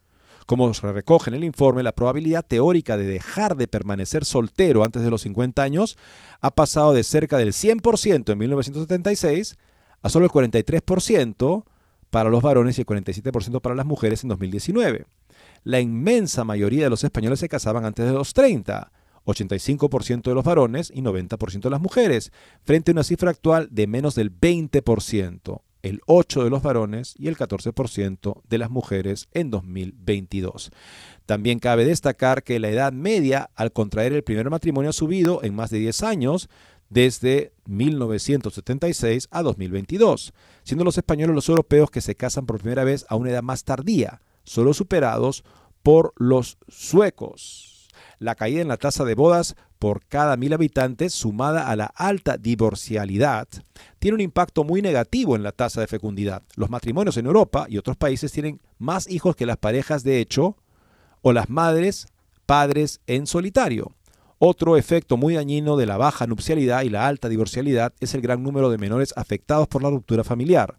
Como se recoge en el informe, la probabilidad teórica de dejar de permanecer soltero antes de los 50 años ha pasado de cerca del 100% en 1976 a solo el 43% para los varones y el 47% para las mujeres en 2019. La inmensa mayoría de los españoles se casaban antes de los 30, 85% de los varones y 90% de las mujeres, frente a una cifra actual de menos del 20% el 8% de los varones y el 14% de las mujeres en 2022. También cabe destacar que la edad media al contraer el primer matrimonio ha subido en más de 10 años, desde 1976 a 2022, siendo los españoles los europeos que se casan por primera vez a una edad más tardía, solo superados por los suecos la caída en la tasa de bodas por cada mil habitantes, sumada a la alta divorcialidad, tiene un impacto muy negativo en la tasa de fecundidad. Los matrimonios en Europa y otros países tienen más hijos que las parejas de hecho o las madres, padres en solitario. Otro efecto muy dañino de la baja nupcialidad y la alta divorcialidad es el gran número de menores afectados por la ruptura familiar.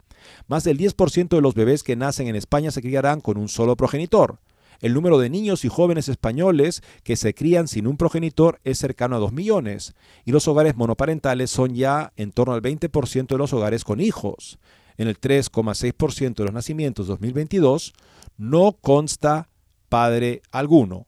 Más del 10% de los bebés que nacen en España se criarán con un solo progenitor. El número de niños y jóvenes españoles que se crían sin un progenitor es cercano a 2 millones, y los hogares monoparentales son ya en torno al 20% de los hogares con hijos. En el 3,6% de los nacimientos 2022 no consta padre alguno.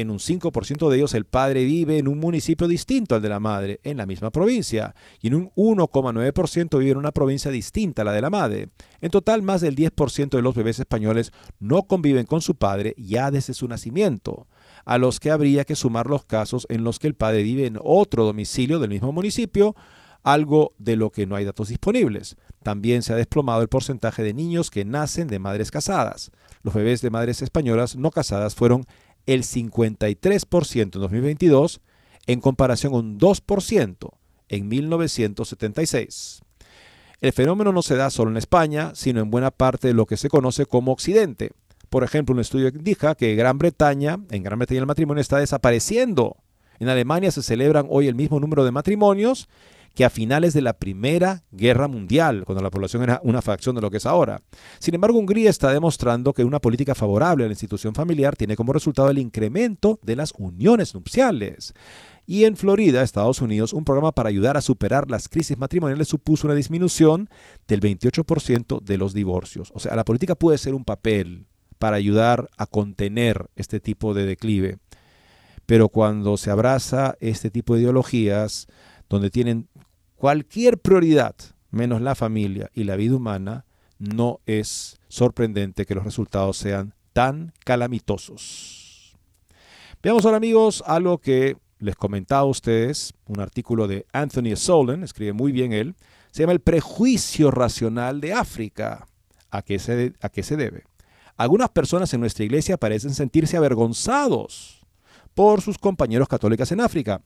En un 5% de ellos el padre vive en un municipio distinto al de la madre, en la misma provincia, y en un 1,9% vive en una provincia distinta a la de la madre. En total, más del 10% de los bebés españoles no conviven con su padre ya desde su nacimiento, a los que habría que sumar los casos en los que el padre vive en otro domicilio del mismo municipio, algo de lo que no hay datos disponibles. También se ha desplomado el porcentaje de niños que nacen de madres casadas. Los bebés de madres españolas no casadas fueron el 53% en 2022 en comparación un 2% en 1976. El fenómeno no se da solo en España, sino en buena parte de lo que se conoce como Occidente. Por ejemplo, un estudio indica que Gran Bretaña, en Gran Bretaña el matrimonio está desapareciendo. En Alemania se celebran hoy el mismo número de matrimonios que a finales de la Primera Guerra Mundial, cuando la población era una fracción de lo que es ahora. Sin embargo, Hungría está demostrando que una política favorable a la institución familiar tiene como resultado el incremento de las uniones nupciales. Y en Florida, Estados Unidos, un programa para ayudar a superar las crisis matrimoniales supuso una disminución del 28% de los divorcios. O sea, la política puede ser un papel para ayudar a contener este tipo de declive. Pero cuando se abraza este tipo de ideologías, donde tienen cualquier prioridad menos la familia y la vida humana, no es sorprendente que los resultados sean tan calamitosos. Veamos ahora amigos algo que les comentaba a ustedes, un artículo de Anthony Solon, escribe muy bien él, se llama El prejuicio racional de África. ¿A qué se, a qué se debe? Algunas personas en nuestra iglesia parecen sentirse avergonzados por sus compañeros católicos en África.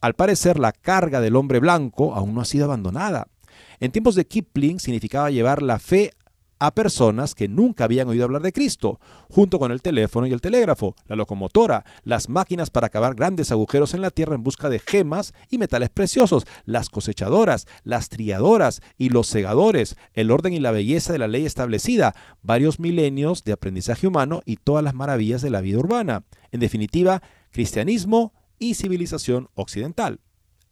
Al parecer, la carga del hombre blanco aún no ha sido abandonada. En tiempos de Kipling significaba llevar la fe a personas que nunca habían oído hablar de Cristo, junto con el teléfono y el telégrafo, la locomotora, las máquinas para cavar grandes agujeros en la tierra en busca de gemas y metales preciosos, las cosechadoras, las triadoras y los segadores, el orden y la belleza de la ley establecida, varios milenios de aprendizaje humano y todas las maravillas de la vida urbana. En definitiva, cristianismo y civilización occidental.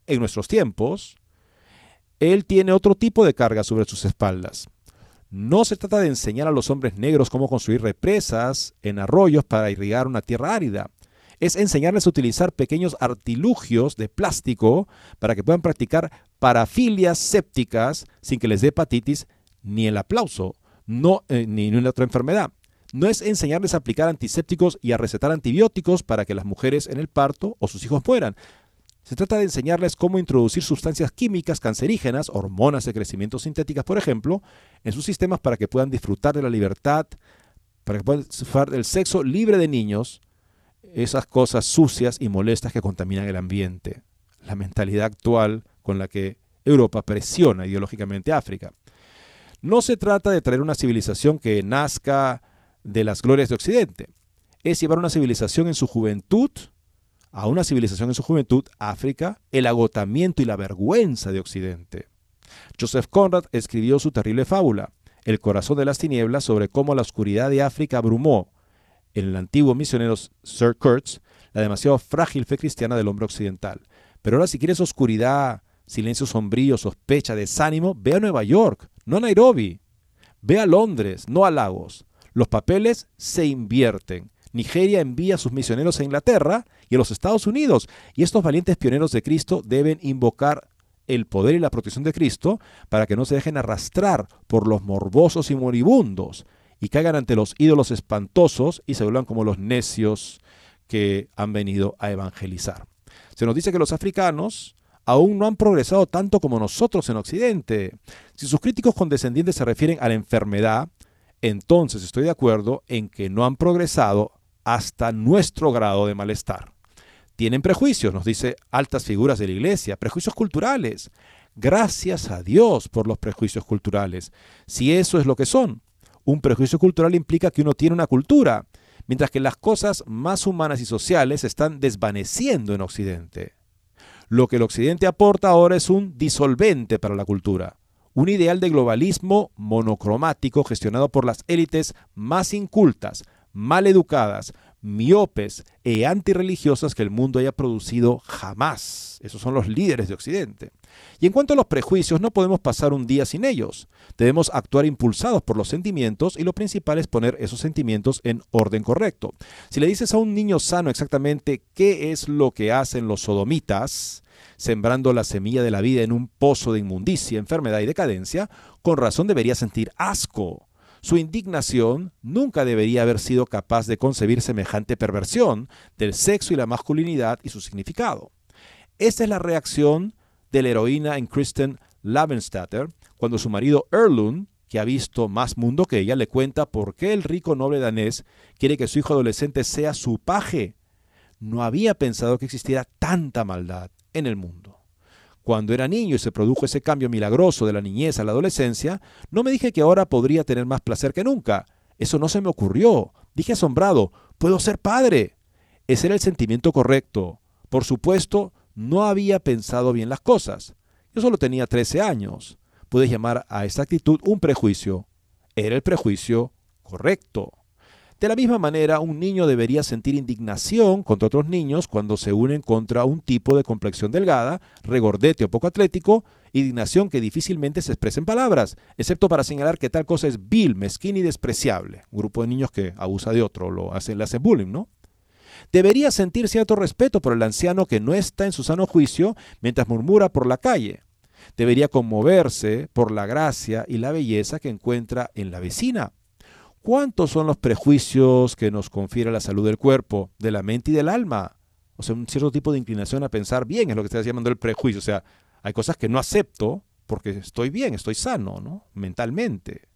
En nuestros tiempos, él tiene otro tipo de carga sobre sus espaldas. No se trata de enseñar a los hombres negros cómo construir represas en arroyos para irrigar una tierra árida. Es enseñarles a utilizar pequeños artilugios de plástico para que puedan practicar parafilias sépticas sin que les dé hepatitis ni el aplauso, no, eh, ni una otra enfermedad. No es enseñarles a aplicar antisépticos y a recetar antibióticos para que las mujeres en el parto o sus hijos mueran. Se trata de enseñarles cómo introducir sustancias químicas cancerígenas, hormonas de crecimiento sintéticas, por ejemplo, en sus sistemas para que puedan disfrutar de la libertad, para que puedan disfrutar del sexo libre de niños, esas cosas sucias y molestas que contaminan el ambiente. La mentalidad actual con la que Europa presiona ideológicamente a África. No se trata de traer una civilización que nazca de las glorias de Occidente. Es llevar una civilización en su juventud a una civilización en su juventud, África, el agotamiento y la vergüenza de Occidente. Joseph Conrad escribió su terrible fábula, El corazón de las tinieblas, sobre cómo la oscuridad de África abrumó en el antiguo misionero Sir Kurtz la demasiado frágil fe cristiana del hombre occidental. Pero ahora si quieres oscuridad, silencio sombrío, sospecha, desánimo, ve a Nueva York, no a Nairobi. Ve a Londres, no a Lagos. Los papeles se invierten. Nigeria envía a sus misioneros a Inglaterra y a los Estados Unidos, y estos valientes pioneros de Cristo deben invocar el poder y la protección de Cristo para que no se dejen arrastrar por los morbosos y moribundos y caigan ante los ídolos espantosos y se vuelvan como los necios que han venido a evangelizar. Se nos dice que los africanos aún no han progresado tanto como nosotros en Occidente. Si sus críticos condescendientes se refieren a la enfermedad, entonces estoy de acuerdo en que no han progresado hasta nuestro grado de malestar. Tienen prejuicios, nos dice altas figuras de la iglesia, prejuicios culturales. Gracias a Dios por los prejuicios culturales, si eso es lo que son. Un prejuicio cultural implica que uno tiene una cultura, mientras que las cosas más humanas y sociales están desvaneciendo en Occidente. Lo que el Occidente aporta ahora es un disolvente para la cultura, un ideal de globalismo monocromático gestionado por las élites más incultas, mal educadas, miopes e antirreligiosas que el mundo haya producido jamás. Esos son los líderes de Occidente. Y en cuanto a los prejuicios, no podemos pasar un día sin ellos. Debemos actuar impulsados por los sentimientos y lo principal es poner esos sentimientos en orden correcto. Si le dices a un niño sano exactamente qué es lo que hacen los sodomitas, sembrando la semilla de la vida en un pozo de inmundicia, enfermedad y decadencia, con razón debería sentir asco. Su indignación nunca debería haber sido capaz de concebir semejante perversión del sexo y la masculinidad y su significado. Esta es la reacción de la heroína en Kristen Lavenstatter cuando su marido Erlund, que ha visto más mundo que ella, le cuenta por qué el rico noble danés quiere que su hijo adolescente sea su paje. No había pensado que existiera tanta maldad en el mundo. Cuando era niño y se produjo ese cambio milagroso de la niñez a la adolescencia, no me dije que ahora podría tener más placer que nunca. Eso no se me ocurrió. Dije asombrado, puedo ser padre. Ese era el sentimiento correcto. Por supuesto, no había pensado bien las cosas. Yo solo tenía 13 años. Puedes llamar a esta actitud un prejuicio. Era el prejuicio correcto. De la misma manera, un niño debería sentir indignación contra otros niños cuando se unen contra un tipo de complexión delgada, regordete o poco atlético, indignación que difícilmente se expresa en palabras, excepto para señalar que tal cosa es vil, mezquina y despreciable. Un grupo de niños que abusa de otro, lo hace, le hace bullying, ¿no? Debería sentir cierto respeto por el anciano que no está en su sano juicio mientras murmura por la calle. Debería conmoverse por la gracia y la belleza que encuentra en la vecina. ¿Cuántos son los prejuicios que nos confiere la salud del cuerpo, de la mente y del alma? O sea, un cierto tipo de inclinación a pensar bien es lo que está llamando el prejuicio. O sea, hay cosas que no acepto porque estoy bien, estoy sano, ¿no? Mentalmente.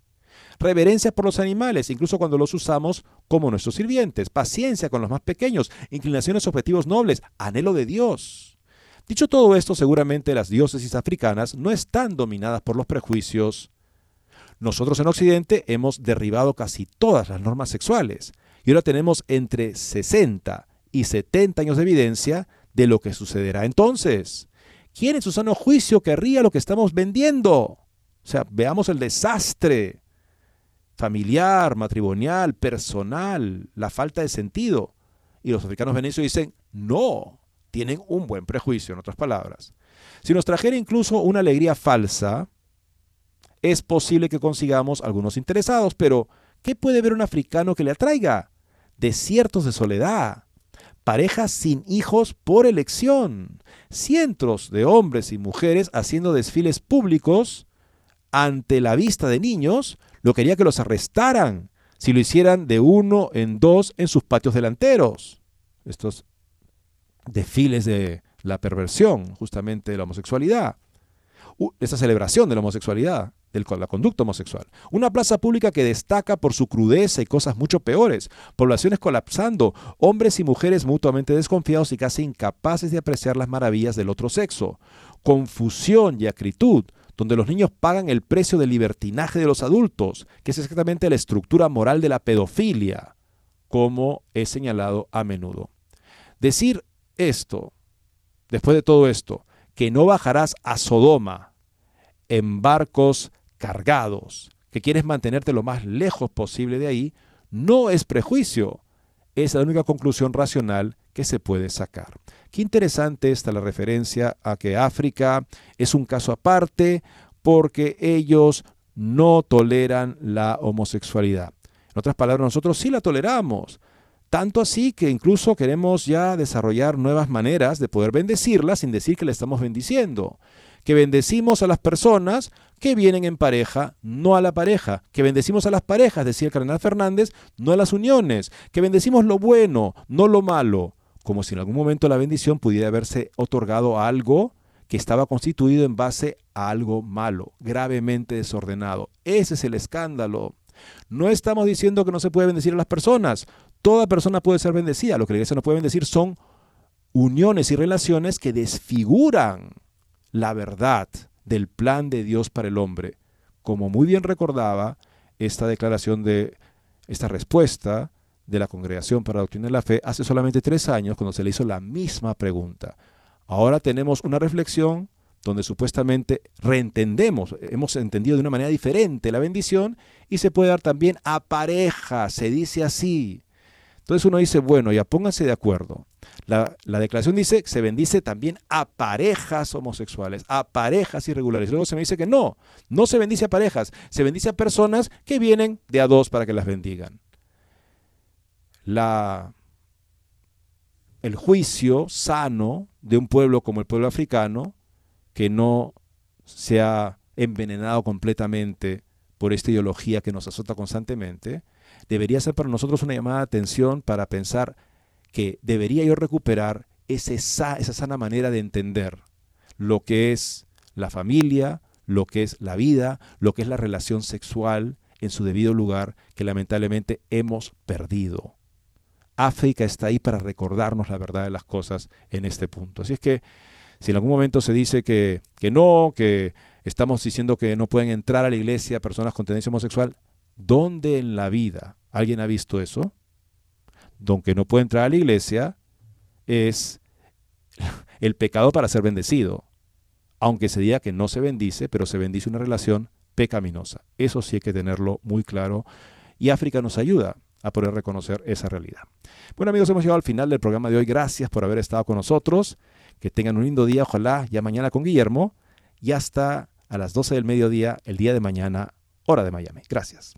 Reverencia por los animales, incluso cuando los usamos como nuestros sirvientes. Paciencia con los más pequeños. Inclinaciones objetivos nobles. Anhelo de Dios. Dicho todo esto, seguramente las diócesis africanas no están dominadas por los prejuicios. Nosotros en Occidente hemos derribado casi todas las normas sexuales y ahora tenemos entre 60 y 70 años de evidencia de lo que sucederá entonces. ¿Quién en su sano juicio querría lo que estamos vendiendo? O sea, veamos el desastre familiar, matrimonial, personal, la falta de sentido. Y los africanos venecios dicen, no, tienen un buen prejuicio, en otras palabras. Si nos trajera incluso una alegría falsa, es posible que consigamos algunos interesados, pero ¿qué puede ver un africano que le atraiga? Desiertos de soledad, parejas sin hijos por elección, cientos de hombres y mujeres haciendo desfiles públicos ante la vista de niños, lo quería que los arrestaran si lo hicieran de uno en dos en sus patios delanteros. Estos desfiles de la perversión, justamente de la homosexualidad, esa celebración de la homosexualidad la conducta homosexual. Una plaza pública que destaca por su crudeza y cosas mucho peores. Poblaciones colapsando, hombres y mujeres mutuamente desconfiados y casi incapaces de apreciar las maravillas del otro sexo. Confusión y acritud, donde los niños pagan el precio del libertinaje de los adultos, que es exactamente la estructura moral de la pedofilia, como es señalado a menudo. Decir esto, después de todo esto, que no bajarás a Sodoma en barcos cargados, que quieres mantenerte lo más lejos posible de ahí, no es prejuicio, es la única conclusión racional que se puede sacar. Qué interesante está la referencia a que África es un caso aparte porque ellos no toleran la homosexualidad. En otras palabras, nosotros sí la toleramos. Tanto así que incluso queremos ya desarrollar nuevas maneras de poder bendecirla sin decir que la estamos bendiciendo que bendecimos a las personas que vienen en pareja, no a la pareja, que bendecimos a las parejas, decía el cardenal Fernández, no a las uniones, que bendecimos lo bueno, no lo malo, como si en algún momento la bendición pudiera haberse otorgado a algo que estaba constituido en base a algo malo, gravemente desordenado. Ese es el escándalo. No estamos diciendo que no se puede bendecir a las personas. Toda persona puede ser bendecida. Lo que la iglesia no puede bendecir son uniones y relaciones que desfiguran la verdad del plan de Dios para el hombre, como muy bien recordaba esta declaración de esta respuesta de la Congregación para la Doctrina de la Fe hace solamente tres años cuando se le hizo la misma pregunta. Ahora tenemos una reflexión donde supuestamente reentendemos, hemos entendido de una manera diferente la bendición y se puede dar también a pareja, se dice así. Entonces uno dice, bueno, ya pónganse de acuerdo. La, declaración dice se bendice también a parejas homosexuales, a parejas irregulares. Luego se me dice que no, no se bendice a parejas, se bendice a personas que vienen de a dos para que las bendigan. La, el juicio sano de un pueblo como el pueblo africano, que no se ha envenenado completamente por esta ideología que nos azota constantemente, debería ser para nosotros una llamada de atención para pensar que debería yo recuperar esa sana manera de entender lo que es la familia, lo que es la vida, lo que es la relación sexual en su debido lugar, que lamentablemente hemos perdido. África está ahí para recordarnos la verdad de las cosas en este punto. Así es que si en algún momento se dice que, que no, que estamos diciendo que no pueden entrar a la iglesia personas con tendencia homosexual, ¿dónde en la vida alguien ha visto eso? don que no puede entrar a la iglesia es [laughs] el pecado para ser bendecido. Aunque se diga que no se bendice, pero se bendice una relación pecaminosa. Eso sí hay que tenerlo muy claro. Y África nos ayuda. a poder reconocer esa realidad. Bueno amigos, hemos llegado al final del programa de hoy. Gracias por haber estado con nosotros. Que tengan un lindo día, ojalá ya mañana con Guillermo y hasta a las 12 del mediodía el día de mañana, hora de Miami. Gracias.